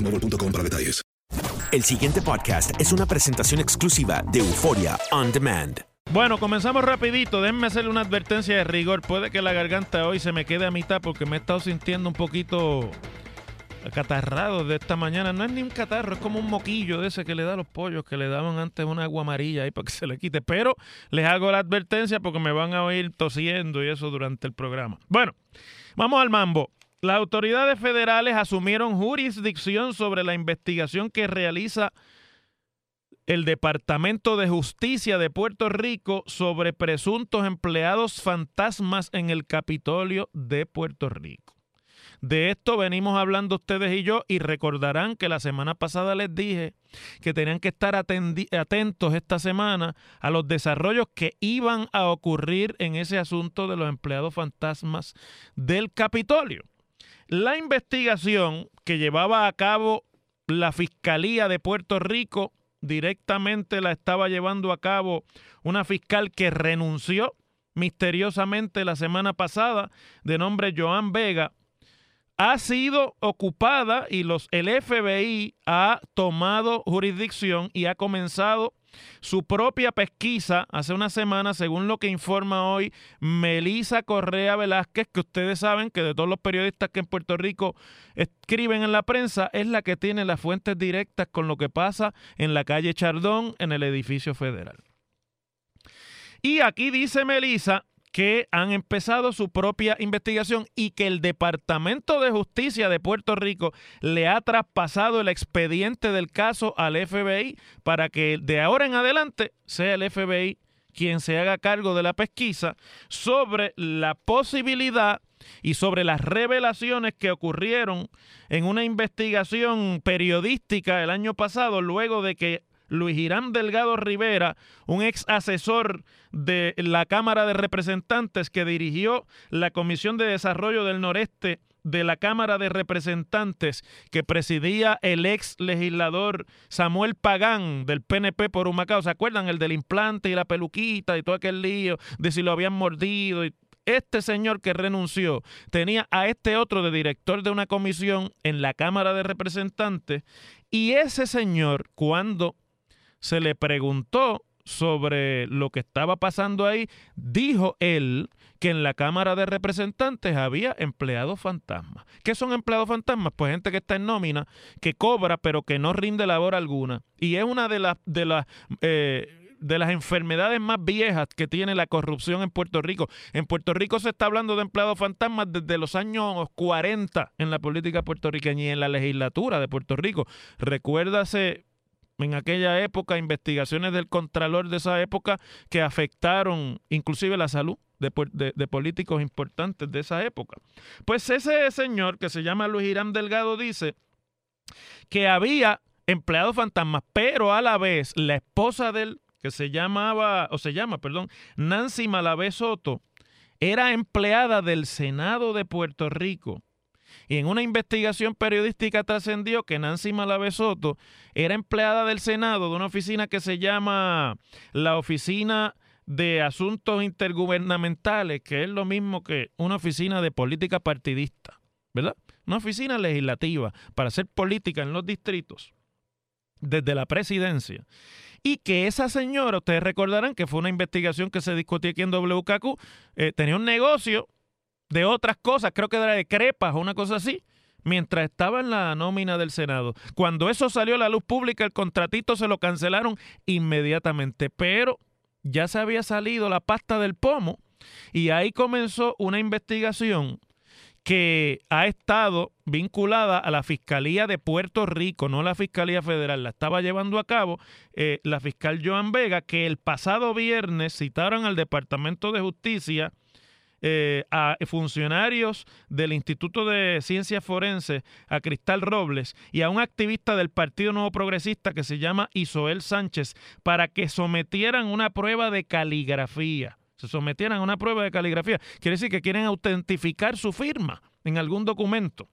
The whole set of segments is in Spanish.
boostmobile.com para detalles. El siguiente podcast es una presentación exclusiva de Euforia On Demand. Bueno, comenzamos rapidito. Déjenme hacerle una advertencia de rigor. Puede que la garganta hoy se me quede a mitad porque me he estado sintiendo un poquito acatarrado de esta mañana. No es ni un catarro, es como un moquillo de ese que le da a los pollos que le daban antes una agua amarilla ahí para que se le quite. Pero les hago la advertencia porque me van a oír tosiendo y eso durante el programa. Bueno, vamos al mambo. Las autoridades federales asumieron jurisdicción sobre la investigación que realiza el Departamento de Justicia de Puerto Rico sobre presuntos empleados fantasmas en el Capitolio de Puerto Rico. De esto venimos hablando ustedes y yo y recordarán que la semana pasada les dije que tenían que estar atentos esta semana a los desarrollos que iban a ocurrir en ese asunto de los empleados fantasmas del Capitolio. La investigación que llevaba a cabo la Fiscalía de Puerto Rico directamente la estaba llevando a cabo una fiscal que renunció misteriosamente la semana pasada de nombre Joan Vega ha sido ocupada y los el FBI ha tomado jurisdicción y ha comenzado su propia pesquisa hace una semana, según lo que informa hoy Melisa Correa Velázquez, que ustedes saben que de todos los periodistas que en Puerto Rico escriben en la prensa, es la que tiene las fuentes directas con lo que pasa en la calle Chardón, en el edificio federal. Y aquí dice Melisa que han empezado su propia investigación y que el Departamento de Justicia de Puerto Rico le ha traspasado el expediente del caso al FBI para que de ahora en adelante sea el FBI quien se haga cargo de la pesquisa sobre la posibilidad y sobre las revelaciones que ocurrieron en una investigación periodística el año pasado luego de que Luis Irán Delgado Rivera, un ex asesor de la Cámara de Representantes que dirigió la Comisión de Desarrollo del Noreste de la Cámara de Representantes que presidía el ex legislador Samuel Pagán del PNP por Humacao. ¿Se acuerdan? El del implante y la peluquita y todo aquel lío de si lo habían mordido. Y este señor que renunció tenía a este otro de director de una comisión en la Cámara de Representantes y ese señor cuando se le preguntó sobre lo que estaba pasando ahí, dijo él que en la Cámara de Representantes había empleados fantasmas. ¿Qué son empleados fantasmas? Pues gente que está en nómina, que cobra pero que no rinde labor alguna. Y es una de las, de las eh, de las enfermedades más viejas que tiene la corrupción en Puerto Rico. En Puerto Rico se está hablando de empleados fantasmas desde los años 40 en la política puertorriqueña y en la legislatura de Puerto Rico. Recuérdase en aquella época investigaciones del Contralor de esa época que afectaron inclusive la salud de, políticos importantes de esa época. Pues ese señor que se llama Luis Irán Delgado dice que había empleados fantasmas, pero a la vez la esposa de él, que se llamaba, o se llama, perdón, Nancy Malavé Soto, era empleada del Senado de Puerto Rico y en una investigación periodística trascendió que Nancy Malavé Soto era empleada del Senado de una oficina que se llama la Oficina de Asuntos Intergubernamentales, que es lo mismo que una oficina de política partidista, ¿verdad? Una oficina legislativa para hacer política en los distritos desde la presidencia. Y que esa señora, ustedes recordarán que fue una investigación que se discutió aquí en WKQ, eh, tenía un negocio de otras cosas, creo que era de crepas o una cosa así, mientras estaba en la nómina del Senado. Cuando eso salió a la luz pública, el contratito se lo cancelaron inmediatamente, pero ya se había salido la pasta del pomo y ahí comenzó una investigación que ha estado vinculada a la Fiscalía de Puerto Rico, no la Fiscalía Federal, la estaba llevando a cabo eh, la fiscal Joan Vega, que el pasado viernes citaron al Departamento de Justicia eh, a funcionarios del Instituto de Ciencias Forenses, a Cristal Robles y a un activista del Partido Nuevo Progresista que se llama Isoel Sánchez para que sometieran una prueba de caligrafía. Se sometieran a una prueba de caligrafía. Quiere decir que quieren autentificar su firma en algún documento.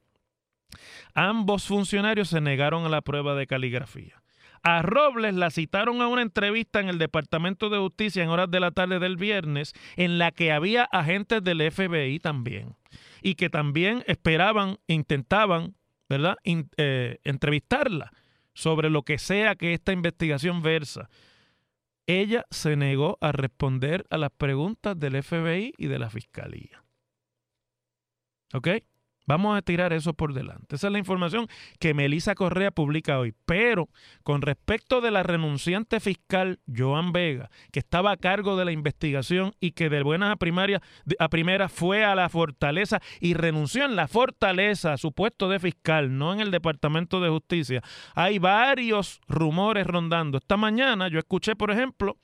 Ambos funcionarios se negaron a la prueba de caligrafía. A Robles la citaron a una entrevista en el Departamento de Justicia en horas de la tarde del viernes, en la que había agentes del FBI también, y que también esperaban, intentaban, ¿verdad?, eh, entrevistarla sobre lo que sea que esta investigación versa. Ella se negó a responder a las preguntas del FBI y de la Fiscalía. ¿Ok? Vamos a tirar eso por delante. Esa es la información que Melisa Correa publica hoy. Pero con respecto de la renunciante fiscal Joan Vega, que estaba a cargo de la investigación y que de buenas a, primaria, a primera fue a la fortaleza y renunció en la fortaleza a su puesto de fiscal, no en el Departamento de Justicia. Hay varios rumores rondando. Esta mañana yo escuché, por ejemplo,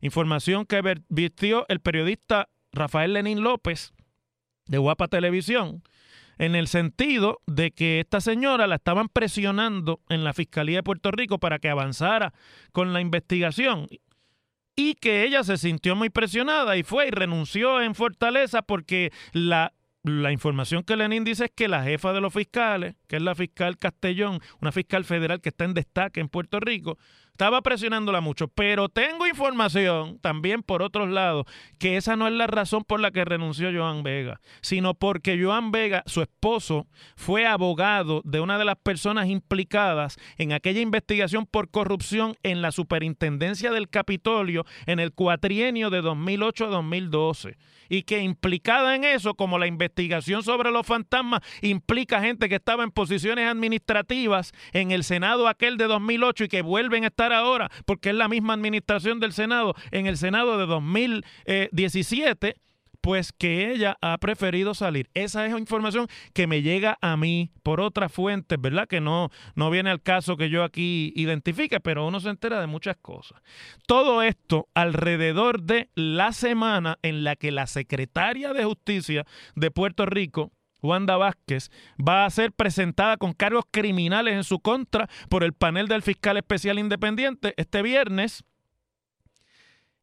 información que vistió el periodista Rafael Lenín López de Guapa Televisión en el sentido de que esta señora la estaban presionando en la Fiscalía de Puerto Rico para que avanzara con la investigación y que ella se sintió muy presionada y fue y renunció en Fortaleza porque la, la información que Lenin dice es que la jefa de los fiscales, que es la fiscal Castellón, una fiscal federal que está en destaque en Puerto Rico, estaba presionándola mucho, pero tengo información también por otros lados que esa no es la razón por la que renunció Joan Vega, sino porque Joan Vega, su esposo, fue abogado de una de las personas implicadas en aquella investigación por corrupción en la superintendencia del Capitolio en el cuatrienio de 2008 a 2012 y que implicada en eso, como la investigación sobre los fantasmas implica gente que estaba en posiciones administrativas en el Senado aquel de 2008 y que vuelven a estar ahora, porque es la misma administración del Senado, en el Senado de 2017 pues que ella ha preferido salir. Esa es información que me llega a mí por otras fuentes, ¿verdad? Que no, no viene al caso que yo aquí identifique, pero uno se entera de muchas cosas. Todo esto alrededor de la semana en la que la secretaria de Justicia de Puerto Rico, Wanda Vázquez va a ser presentada con cargos criminales en su contra por el panel del fiscal especial independiente este viernes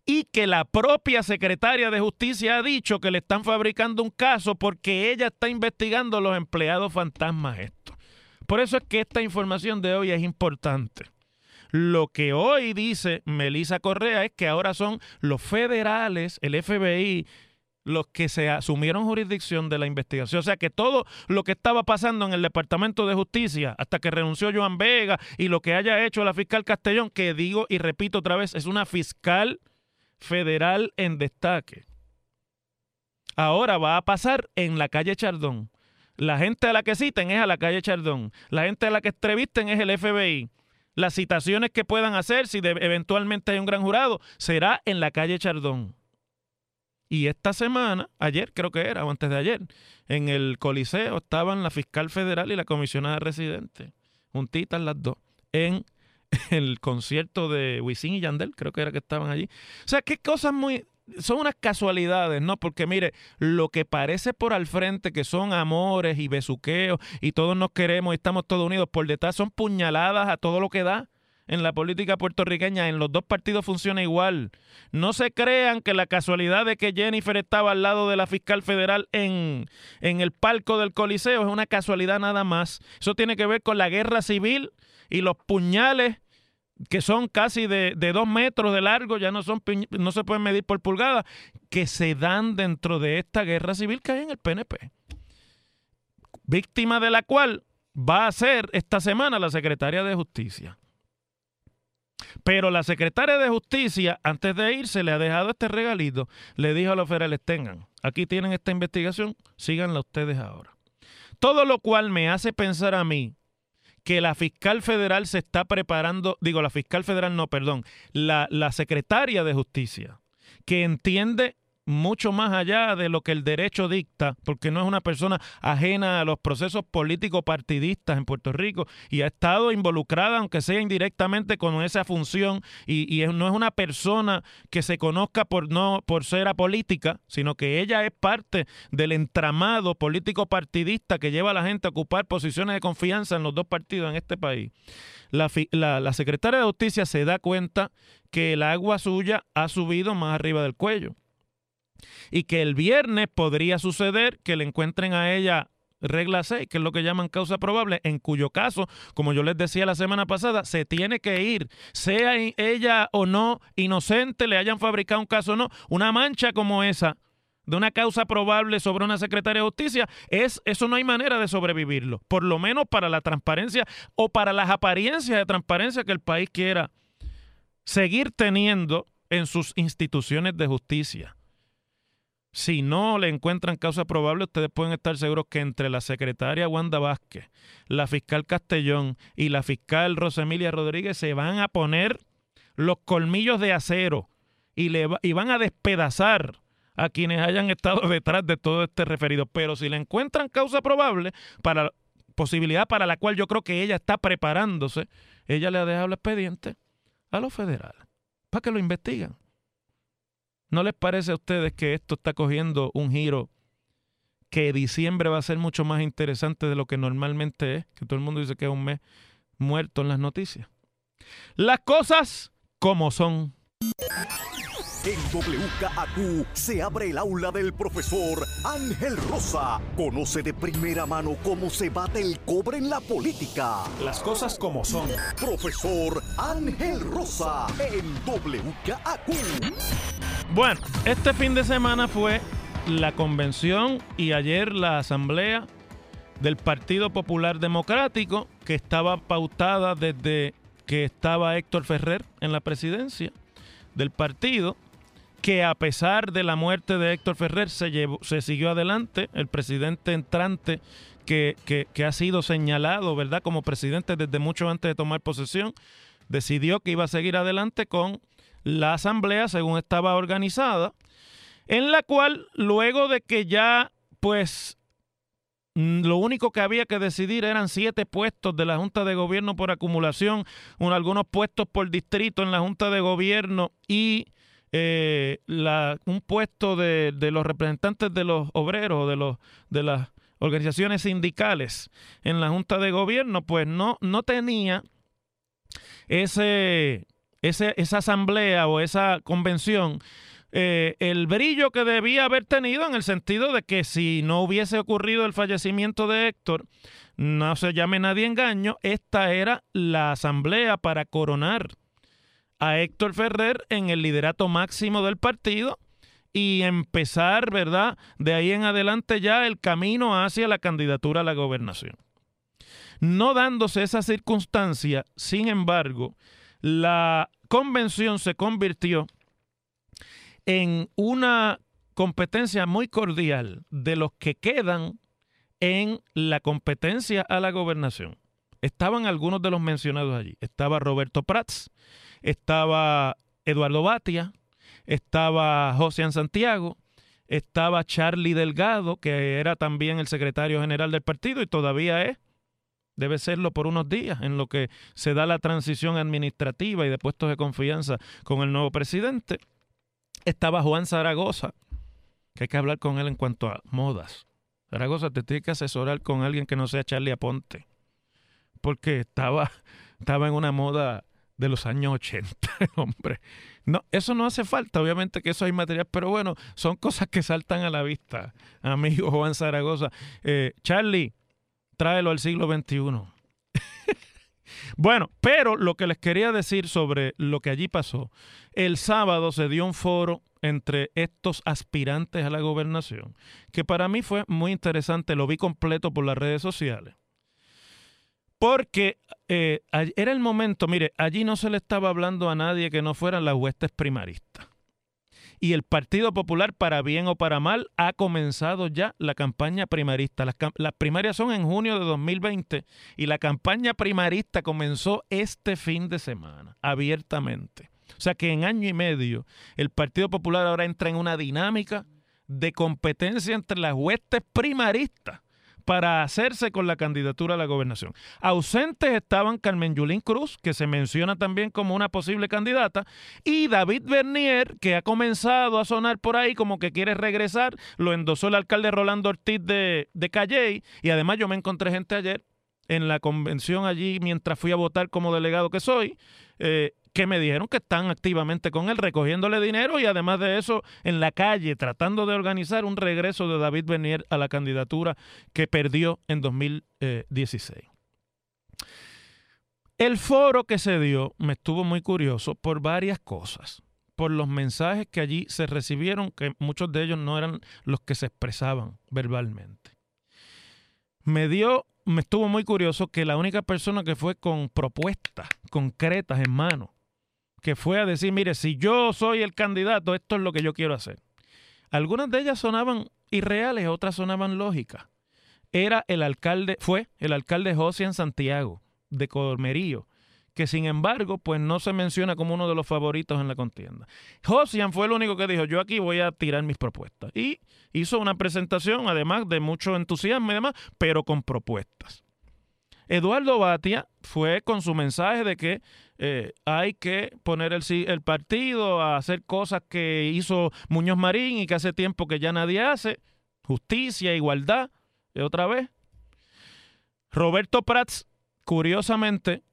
y que la propia secretaria de justicia ha dicho que le están fabricando un caso porque ella está investigando los empleados fantasmas esto. Por eso es que esta información de hoy es importante. Lo que hoy dice Melisa Correa es que ahora son los federales, el FBI, los que se asumieron jurisdicción de la investigación. O sea que todo lo que estaba pasando en el Departamento de Justicia hasta que renunció Joan Vega y lo que haya hecho la fiscal Castellón, que digo y repito otra vez, es una fiscal federal en destaque. Ahora va a pasar en la calle Chardón. La gente a la que citen es a la calle Chardón. La gente a la que entrevisten es el FBI. las citaciones que puedan hacer, si eventualmente hay un gran jurado, será en la calle Chardón. Y esta semana, ayer creo que era, o antes de ayer, en el Coliseo estaban la fiscal federal y la comisionada residente, juntitas las dos, en el concierto de Wisin y Yandel, creo que era que estaban allí. O sea, qué cosas muy... Son unas casualidades, ¿no? Porque mire, lo que parece por al frente que son amores y besuqueos y todos nos queremos y estamos todos unidos, por detrás son puñaladas a todo lo que da en la política puertorriqueña. En los dos partidos funciona igual. No se crean que la casualidad de que Jennifer estaba al lado de la fiscal federal en, en el palco del Coliseo es una casualidad nada más. Eso tiene que ver con la guerra civil y los puñales que son casi de, de dos metros de largo, ya no, son, no se pueden medir por pulgadas, que se dan dentro de esta guerra civil que hay en el PNP. Víctima de la cual va a ser esta semana la secretaria de Justicia. Pero la secretaria de Justicia, antes de irse, le ha dejado este regalito. Le dijo a los federales, tengan, aquí tienen esta investigación, síganla ustedes ahora. Todo lo cual me hace pensar a mí que la fiscal federal se está preparando, digo, la fiscal federal no, perdón, la, la secretaria de Justicia, que entiende mucho más allá de lo que el derecho dicta, porque no es una persona ajena a los procesos políticos partidistas en Puerto Rico y ha estado involucrada, aunque sea indirectamente, con esa función y, no es una persona que se conozca por, no, por ser apolítica, sino que ella es parte del entramado político partidista que lleva a la gente a ocupar posiciones de confianza en los dos partidos en este país. La, la- la secretaria de Justicia se da cuenta que el agua suya ha subido más arriba del cuello y que el viernes podría suceder que le encuentren a ella regla 6, que es lo que llaman causa probable, en cuyo caso, como yo les decía la semana pasada, se tiene que ir, sea ella o no inocente, le hayan fabricado un caso o no, una mancha como esa de una causa probable sobre una secretaria de justicia, es eso no hay manera de sobrevivirlo, por lo menos para la transparencia o para las apariencias de transparencia que el país quiera seguir teniendo en sus instituciones de justicia. Si no le encuentran causa probable, ustedes pueden estar seguros que entre la secretaria Wanda Vázquez, la fiscal Castellón y la fiscal Rosemilia Rodríguez se van a poner los colmillos de acero y, le va- y van a despedazar a quienes hayan estado detrás de todo este referido. Pero si le encuentran causa probable, para posibilidad para la cual yo creo que ella está preparándose, ella le ha dejado el expediente a los federales para que lo investiguen. ¿No les parece a ustedes que esto está cogiendo un giro que diciembre va a ser mucho más interesante de lo que normalmente es? Que todo el mundo dice que es un mes muerto en las noticias. Las cosas como son. En WKAQ se abre el aula del profesor Ángel Rosa. Conoce de primera mano cómo se bate el cobre en la política. Las cosas como son. Profesor Ángel Rosa en WKAQ. Bueno, este fin de semana fue la convención y ayer la asamblea del Partido Popular Democrático que estaba pautada desde que estaba Héctor Ferrer en la presidencia del partido, que a pesar de la muerte de Héctor Ferrer se, llevó, se siguió adelante, el presidente entrante que, que, que ha sido señalado, ¿verdad?, como presidente desde mucho antes de tomar posesión, decidió que iba a seguir adelante con la asamblea según estaba organizada, en la cual luego de que ya pues mm, lo único que había que decidir eran siete puestos de la Junta de Gobierno por acumulación, un- algunos puestos por distrito en la Junta de Gobierno y eh, un puesto de, de los representantes de los obreros, de, los, de las organizaciones sindicales en la Junta de Gobierno, pues no, no tenía ese, ese, esa asamblea o esa convención eh, el brillo que debía haber tenido en el sentido de que si no hubiese ocurrido el fallecimiento de Héctor, no se llame nadie engaño, esta era la asamblea para coronar a Héctor Ferrer en el liderato máximo del partido y empezar, ¿verdad? De ahí en adelante ya el camino hacia la candidatura a la gobernación. No dándose esa circunstancia, sin embargo, la convención se convirtió en una competencia muy cordial de los que quedan en la competencia a la gobernación. estaban algunos de los mencionados allí. Estaba Roberto Prats, estaba Eduardo Batia, estaba José Santiago, estaba Charlie Delgado, que era también el secretario general del partido y todavía es, debe serlo por unos días, en lo que se da la transición administrativa y de puestos de confianza con el nuevo presidente. Estaba Juan Zaragoza, que hay que hablar con él en cuanto a modas. Zaragoza, te tiene que asesorar con alguien que no sea Charlie Aponte, porque estaba, estaba en una moda de los años 80, hombre. No, eso no hace falta, obviamente que eso hay material, pero bueno, son cosas que saltan a la vista, amigo Juan Zaragoza. Eh, Charlie, tráelo al siglo XXI. bueno, pero lo que les quería decir sobre lo que allí pasó, el sábado se dio un foro entre estos aspirantes a la gobernación, que para mí fue muy interesante, lo vi completo por las redes sociales porque eh, era el momento, mire, allí no se le estaba hablando a nadie que no fueran las huestes primaristas. Y el Partido Popular, para bien o para mal, ha comenzado ya la campaña primarista. Las, primarias son en junio de 2020 y la campaña primarista comenzó este fin de semana, abiertamente. O sea que en año y medio el Partido Popular ahora entra en una dinámica de competencia entre las huestes primaristas para hacerse con la candidatura a la gobernación. Ausentes estaban Carmen Yulín Cruz, que se menciona también como una posible candidata, y David Bernier, que ha comenzado a sonar por ahí como que quiere regresar, lo endosó el alcalde Rolando Ortiz de, de Calley, y además yo me encontré gente ayer en la convención allí mientras fui a votar como delegado que soy, eh, que me dijeron que están activamente con él recogiéndole dinero y además de eso en la calle tratando de organizar un regreso de David Bernier a la candidatura que perdió en 2016. El foro que se dio me estuvo muy curioso por varias cosas, por los mensajes que allí se recibieron, que muchos de ellos no eran los que se expresaban verbalmente. Me dio, me estuvo muy curioso que la única persona que fue con propuestas concretas en mano que fue a decir, mire, si yo soy el candidato, esto es lo que yo quiero hacer. Algunas de ellas sonaban irreales, otras sonaban lógicas. Era el alcalde, fue el alcalde José Santiago, de Cormerío, que sin embargo, pues no se menciona como uno de los favoritos en la contienda. Josian fue el único que dijo, yo aquí voy a tirar mis propuestas. Y hizo una presentación, además de mucho entusiasmo y demás, pero con propuestas. Eduardo Batia fue con su mensaje de que eh, hay que poner el, el, partido a hacer cosas que hizo Muñoz Marín y que hace tiempo que ya nadie hace. Justicia, igualdad, otra vez. Roberto Prats, curiosamente,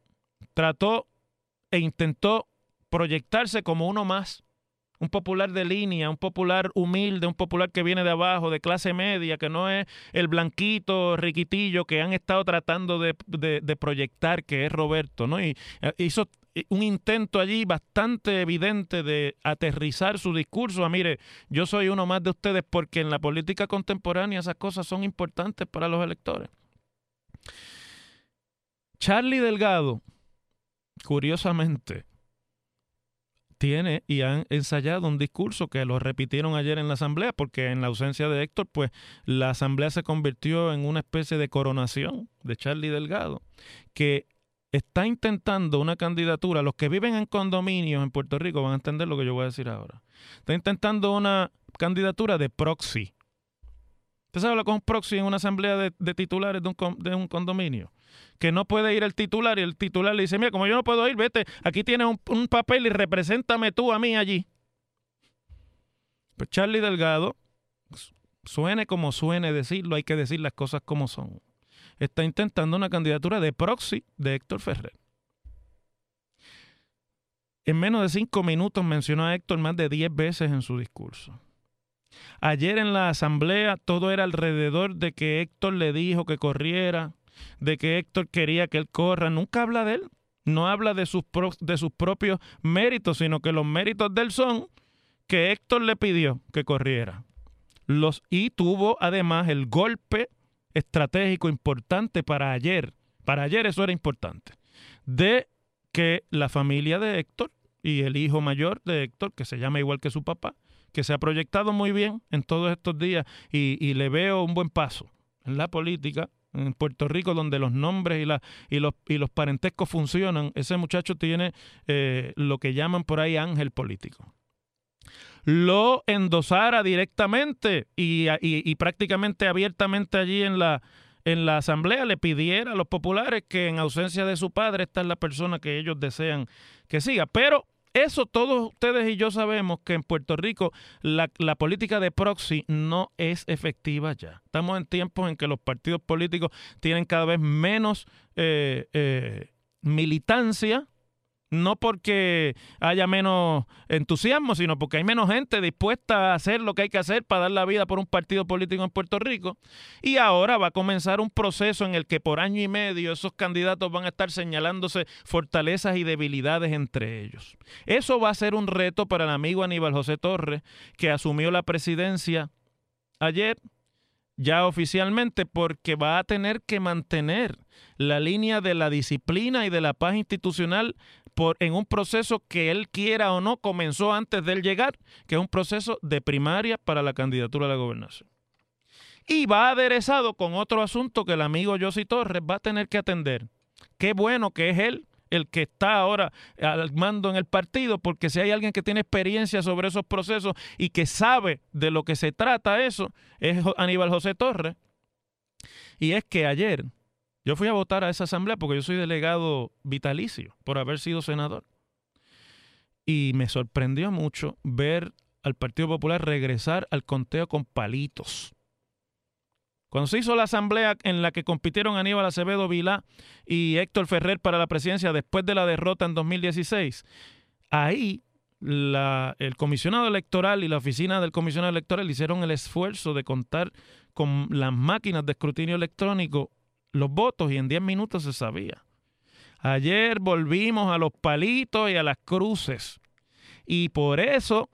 trató e intentó proyectarse como uno más un popular de línea, un popular humilde, un popular que viene de abajo, de clase media, que no es el blanquito, riquitillo que han estado tratando de, proyectar, que es Roberto, ¿no? Y eh, hizo un intento allí bastante evidente de aterrizar su discurso a, mire, yo soy uno más de ustedes porque en la política contemporánea esas cosas son importantes para los electores. Charlie Delgado, curiosamente, tiene y han ensayado un discurso que lo repitieron ayer en la asamblea, porque en la ausencia de Héctor, pues la asamblea se convirtió en una especie de coronación de Charlie Delgado, que está intentando una candidatura, los que viven en condominios en Puerto Rico van a entender lo que yo voy a decir ahora, está intentando una candidatura de proxy. Usted lo que es un proxy en una asamblea de, titulares de un, un condominio que no puede ir el titular y el titular le dice, mira, como yo no puedo ir, vete, aquí tienes un, papel y represéntame tú a mí allí. Pues Charlie Delgado, suene como suene decirlo, hay que decir las cosas como son. Está intentando una candidatura de proxy de Héctor Ferrer. En menos de cinco minutos mencionó a Héctor más de diez veces en su discurso. Ayer en la asamblea todo era alrededor de que Héctor le dijo que corriera, de que Héctor quería que él corra, nunca habla de él. No habla de sus, de sus propios méritos, sino que los méritos de él son que Héctor le pidió que corriera. Los, y tuvo además el golpe estratégico importante para ayer. Para ayer eso era importante. De que la familia de Héctor y el hijo mayor de Héctor, que se llama igual que su papá, que se ha proyectado muy bien en todos estos días y, y le veo un buen paso en la política, en Puerto Rico donde los nombres y, la, y, los, y los parentescos funcionan, ese muchacho tiene eh, lo que llaman por ahí ángel político. Lo endosara directamente y, y prácticamente abiertamente allí en la, en la asamblea le pidiera a los populares que en ausencia de su padre esta es la persona que ellos desean que siga. Pero eso todos ustedes y yo sabemos que en Puerto Rico la, política de proxy no es efectiva ya. Estamos en tiempos en que los partidos políticos tienen cada vez menos eh, eh, militancia no porque haya menos entusiasmo, sino porque hay menos gente dispuesta a hacer lo que hay que hacer para dar la vida por un partido político en Puerto Rico. Y ahora va a comenzar un proceso en el que por año y medio esos candidatos van a estar señalándose fortalezas y debilidades entre ellos. Eso va a ser un reto para el amigo Aníbal José Torres, que asumió la presidencia ayer ya oficialmente porque va a tener que mantener la línea de la disciplina y de la paz institucional en un proceso que él quiera o no comenzó antes de él llegar, que es un proceso de primaria para la candidatura a la gobernación. Y va aderezado con otro asunto que el amigo José Torres va a tener que atender. Qué bueno que es él el que está ahora al mando en el partido, porque si hay alguien que tiene experiencia sobre esos procesos y que sabe de lo que se trata eso, es Aníbal José Torres. Y es que ayer yo fui a votar a esa asamblea porque yo soy delegado vitalicio por haber sido senador. Y me sorprendió mucho ver al Partido Popular regresar al conteo con palitos. Cuando se hizo la asamblea en la que compitieron Aníbal Acevedo Vilá y Héctor Ferrer para la presidencia después de la derrota en 2016, ahí el comisionado electoral y la oficina del comisionado electoral hicieron el esfuerzo de contar con las máquinas de escrutinio electrónico los votos y en 10 minutos se sabía. Ayer volvimos a los palitos y a las cruces. Y por eso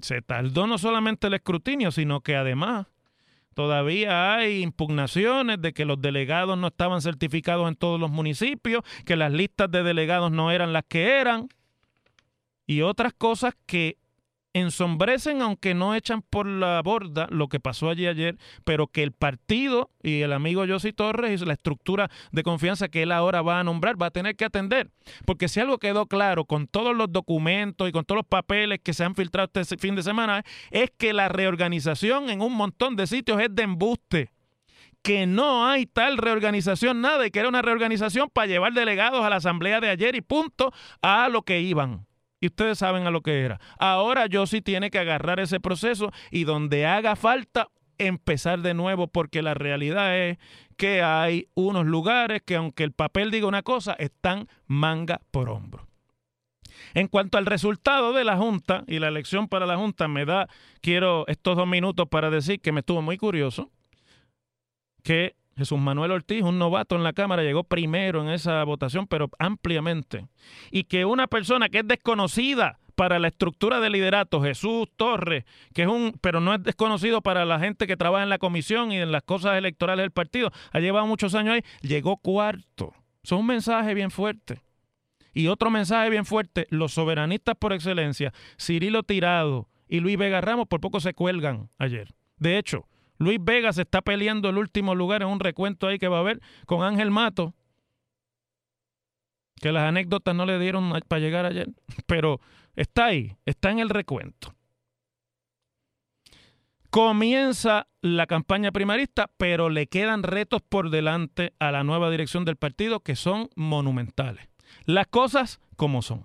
se tardó no solamente el escrutinio, sino que además Todavía hay impugnaciones de que los delegados no estaban certificados en todos los municipios, que las listas de delegados no eran las que eran y otras cosas que ensombrecen, aunque no echan por la borda lo que pasó allí ayer, pero que el partido y el amigo José Torres y la estructura de confianza que él ahora va a nombrar va a tener que atender. Porque si algo quedó claro con todos los documentos y con todos los papeles que se han filtrado este fin de semana, es que la reorganización en un montón de sitios es de embuste que no hay tal reorganización, nada, y que era una reorganización para llevar delegados a la asamblea de ayer y punto a lo que iban. Y ustedes saben a lo que era. Ahora yo sí tiene que agarrar ese proceso y donde haga falta empezar de nuevo porque la realidad es que hay unos lugares que aunque el papel diga una cosa, están manga por hombro. En cuanto al resultado de la Junta y la elección para la Junta, me da, quiero estos dos minutos para decir que me estuvo muy curioso que Jesús Manuel Ortiz, un novato en la Cámara, llegó primero en esa votación, pero ampliamente. Y que una persona que es desconocida para la estructura de liderato, Jesús Torres, que es un, pero no es desconocido para la gente que trabaja en la comisión y en las cosas electorales del partido, ha llevado muchos años ahí, llegó cuarto. Eso es un mensaje bien fuerte. Y otro mensaje bien fuerte, los soberanistas por excelencia, Cirilo Tirado y Luis Vega Ramos por poco se cuelgan ayer. De hecho, Luis Vega se está peleando el último lugar en un recuento ahí que va a haber con Ángel Mato. Que las anécdotas no le dieron para llegar ayer, pero está ahí, está en el recuento. Comienza la campaña primarista, pero le quedan retos por delante a la nueva dirección del partido que son monumentales. Las cosas como son.